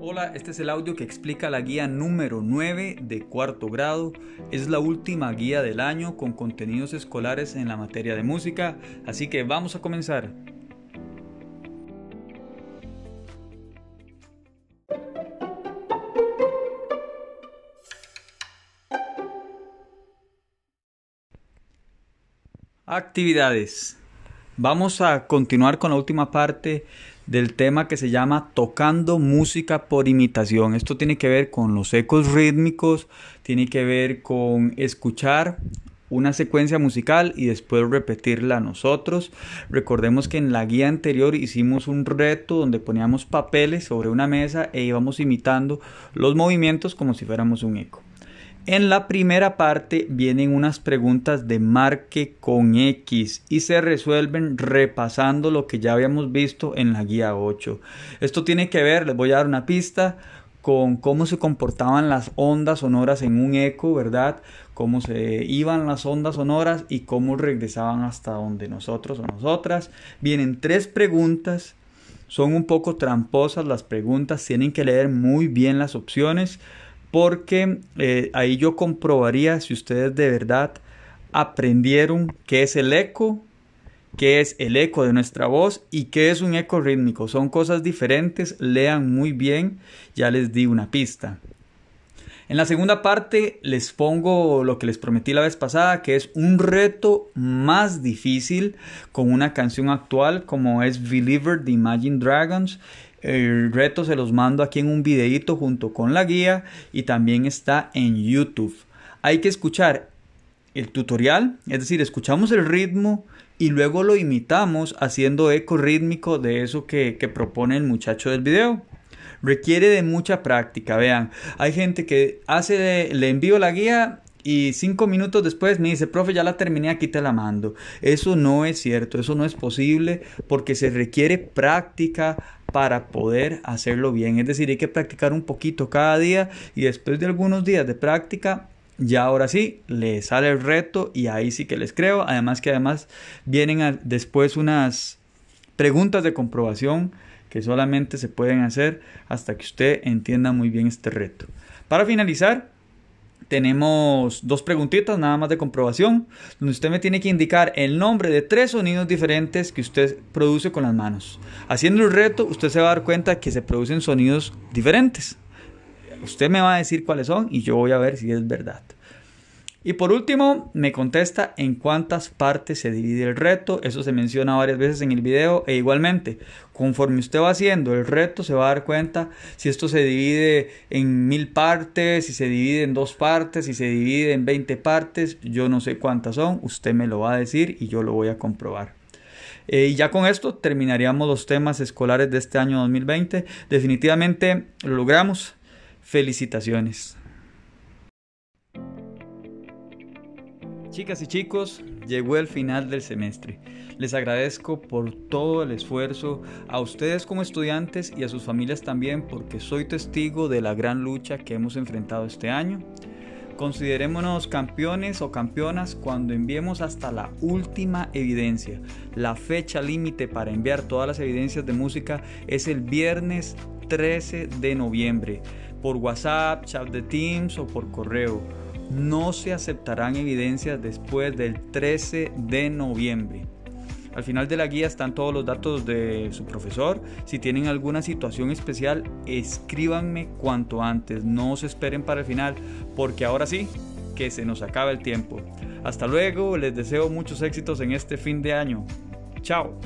Hola, este es el audio que explica la guía número 9 de cuarto grado. Es la última guía del año con contenidos escolares en la materia de música, así que vamos a comenzar. Actividades. Vamos a continuar con la última parte del tema que se llama tocando música por imitación. Esto tiene que ver con los ecos rítmicos, tiene que ver con escuchar una secuencia musical y después repetirla nosotros. Recordemos que en la guía anterior hicimos un reto donde poníamos papeles sobre una mesa e íbamos imitando los movimientos como si fuéramos un eco. En la primera parte vienen unas preguntas de marque con X y se resuelven repasando lo que ya habíamos visto en la guía 8. Esto tiene que ver, les voy a dar una pista, con cómo se comportaban las ondas sonoras en un eco, ¿verdad? Cómo se iban las ondas sonoras y cómo regresaban hasta donde nosotros o nosotras. Vienen tres preguntas. Son un poco tramposas las preguntas, tienen que leer muy bien las opciones porque eh, ahí yo comprobaría si ustedes de verdad aprendieron qué es el eco, qué es el eco de nuestra voz y qué es un eco rítmico. Son cosas diferentes, lean muy bien, ya les di una pista. En la segunda parte les pongo lo que les prometí la vez pasada, que es un reto más difícil con una canción actual como es Believer de Imagine Dragons el reto se los mando aquí en un videito junto con la guía y también está en YouTube. Hay que escuchar el tutorial, es decir, escuchamos el ritmo y luego lo imitamos haciendo eco rítmico de eso que, propone el muchacho del video. Requiere de mucha práctica, vean, hay gente que hace, le envío la guía y cinco minutos después me dice, profe, ya la terminé, aquí te la mando. Eso no es cierto, eso no es posible porque se requiere práctica para poder hacerlo bien. Es decir, hay que practicar un poquito cada día y después de algunos días de práctica, ya ahora sí, le sale el reto y ahí sí que les creo. Además que además vienen después unas preguntas de comprobación que solamente se pueden hacer hasta que usted entienda muy bien este reto. Para finalizar, tenemos dos preguntitas nada más de comprobación, donde usted me tiene que indicar el nombre de tres sonidos diferentes que usted produce con las manos. Haciendo el reto, usted se va a dar cuenta que se producen sonidos diferentes. Usted me va a decir cuáles son y yo voy a ver si es verdad. Y por último, me contesta en cuántas partes se divide el reto. Eso se menciona varias veces en el video. E igualmente, conforme usted va haciendo el reto, se va a dar cuenta si esto se divide en mil partes, si se divide en dos partes, si se divide en 20 partes. Yo no sé cuántas son. Usted me lo va a decir y yo lo voy a comprobar. Eh, y ya con esto terminaríamos los temas escolares de este año 2020. Definitivamente lo logramos. Felicitaciones. Chicas y chicos, llegó el final del semestre. Les agradezco por todo el esfuerzo, a ustedes como estudiantes y a sus familias también, porque soy testigo de la gran lucha que hemos enfrentado este año. Considerémonos campeones o campeonas cuando enviemos hasta la última evidencia. La fecha límite para enviar todas las evidencias de música es el viernes 13 de noviembre, por WhatsApp, chat de Teams o por correo no se aceptarán evidencias después del 13 de noviembre. Al final de la guía están todos los datos de su profesor. Si tienen alguna situación especial, escríbanme cuanto antes. No se esperen para el final, porque ahora sí, que se nos acaba el tiempo. Hasta luego, les deseo muchos éxitos en este fin de año. Chao.